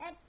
え